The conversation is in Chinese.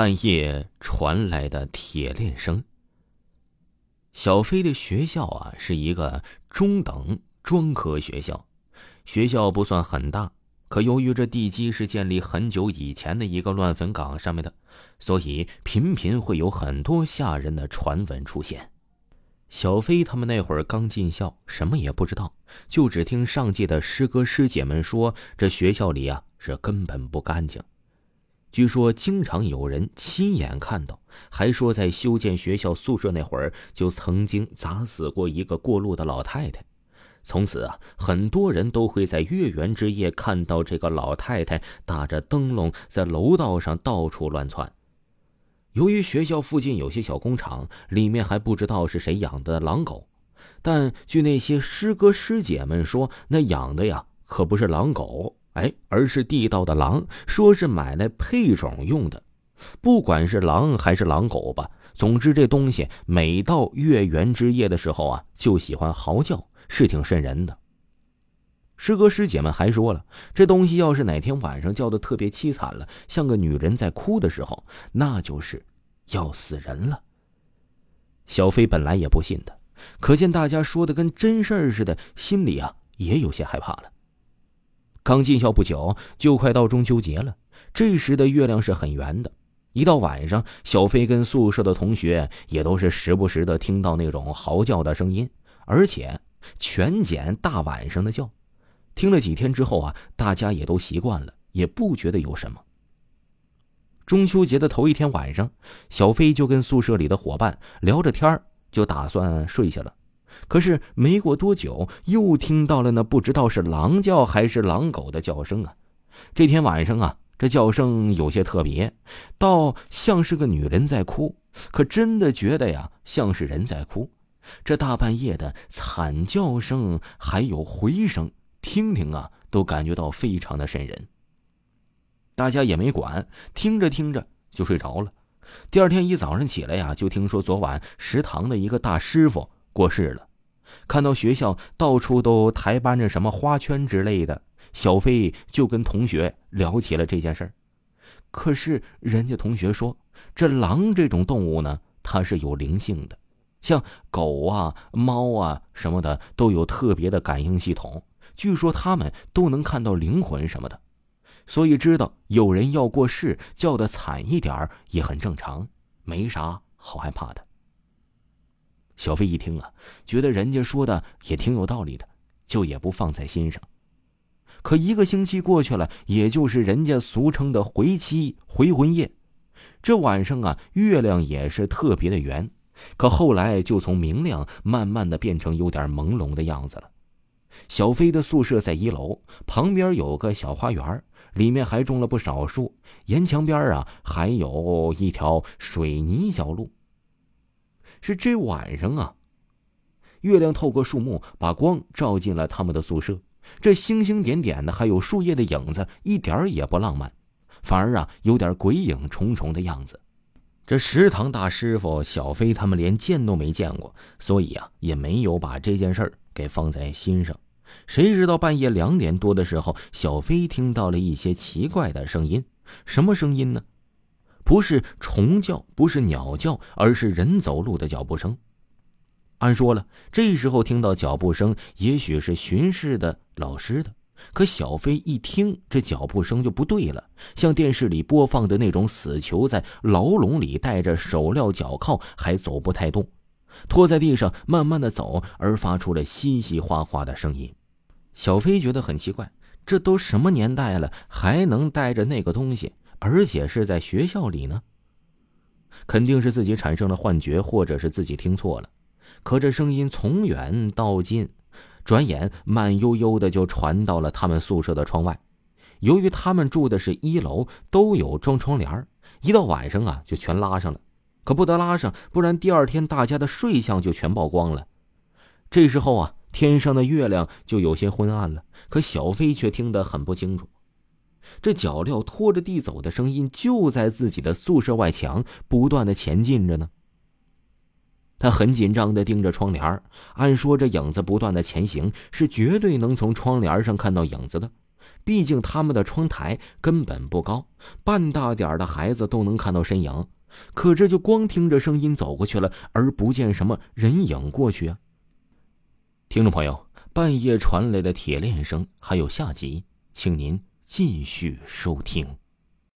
半夜传来的铁链声。小飞的学校啊，是一个中等专科学校，学校不算很大，可由于这地基是建立很久以前的一个乱坟岗上面的，所以频频会有很多吓人的传闻出现。小飞他们那会儿刚进校，什么也不知道，就只听上届的师哥师姐们说，这学校里啊是根本不干净。据说经常有人亲眼看到，还说在修建学校宿舍那会儿，就曾经砸死过一个过路的老太太。从此啊，很多人都会在月圆之夜看到这个老太太打着灯笼在楼道上到处乱窜。由于学校附近有些小工厂，里面还不知道是谁养的狼狗，但据那些师哥师姐们说，那养的呀可不是狼狗。哎，而是地道的狼，说是买来配种用的。不管是狼还是狼狗吧，总之这东西每到月圆之夜的时候啊，就喜欢嚎叫，是挺瘆人的。师哥师姐们还说了，这东西要是哪天晚上叫的特别凄惨了，像个女人在哭的时候，那就是要死人了。小飞本来也不信的，可见大家说的跟真事儿似的，心里啊也有些害怕了。刚进校不久，就快到中秋节了。这时的月亮是很圆的。一到晚上，小飞跟宿舍的同学也都是时不时的听到那种嚎叫的声音，而且全捡大晚上的叫。听了几天之后啊，大家也都习惯了，也不觉得有什么。中秋节的头一天晚上，小飞就跟宿舍里的伙伴聊着天就打算睡下了。可是没过多久，又听到了那不知道是狼叫还是狼狗的叫声啊！这天晚上啊，这叫声有些特别，倒像是个女人在哭，可真的觉得呀，像是人在哭。这大半夜的惨叫声还有回声，听听啊，都感觉到非常的瘆人。大家也没管，听着听着就睡着了。第二天一早上起来呀，就听说昨晚食堂的一个大师傅。过世了，看到学校到处都抬搬着什么花圈之类的，小飞就跟同学聊起了这件事儿。可是人家同学说，这狼这种动物呢，它是有灵性的，像狗啊、猫啊什么的都有特别的感应系统，据说他们都能看到灵魂什么的，所以知道有人要过世，叫的惨一点也很正常，没啥好害怕的。小飞一听啊，觉得人家说的也挺有道理的，就也不放在心上。可一个星期过去了，也就是人家俗称的回期回魂夜。这晚上啊，月亮也是特别的圆，可后来就从明亮慢慢的变成有点朦胧的样子了。小飞的宿舍在一楼，旁边有个小花园，里面还种了不少树，沿墙边啊还有一条水泥小路。是这晚上啊，月亮透过树木，把光照进了他们的宿舍。这星星点点的，还有树叶的影子，一点也不浪漫，反而啊，有点鬼影重重的样子。这食堂大师傅小飞他们连见都没见过，所以啊，也没有把这件事儿给放在心上。谁知道半夜两点多的时候，小飞听到了一些奇怪的声音。什么声音呢？不是虫叫，不是鸟叫，而是人走路的脚步声。按说了，这时候听到脚步声，也许是巡视的老师的。可小飞一听这脚步声就不对了，像电视里播放的那种死囚在牢笼里戴着手镣脚铐还走不太动，拖在地上慢慢的走，而发出了稀稀哗哗的声音。小飞觉得很奇怪，这都什么年代了，还能带着那个东西？而且是在学校里呢，肯定是自己产生了幻觉，或者是自己听错了。可这声音从远到近，转眼慢悠悠的就传到了他们宿舍的窗外。由于他们住的是一楼，都有装窗帘一到晚上啊就全拉上了。可不得拉上，不然第二天大家的睡相就全曝光了。这时候啊，天上的月亮就有些昏暗了，可小飞却听得很不清楚。这脚镣拖着地走的声音就在自己的宿舍外墙不断的前进着呢。他很紧张的盯着窗帘按说这影子不断的前行是绝对能从窗帘上看到影子的。毕竟他们的窗台根本不高，半大点的孩子都能看到身影。可这就光听着声音走过去了，而不见什么人影过去啊。听众朋友，半夜传来的铁链声还有下集，请您继续收听。